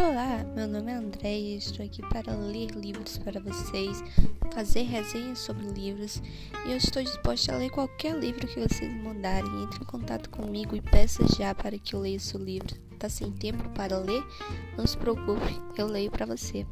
Olá, meu nome é André e estou aqui para ler livros para vocês, fazer resenhas sobre livros e eu estou disposta a ler qualquer livro que vocês mandarem. Entre em contato comigo e peça já para que eu leia seu livro. Tá sem tempo para ler? Não se preocupe, eu leio para você.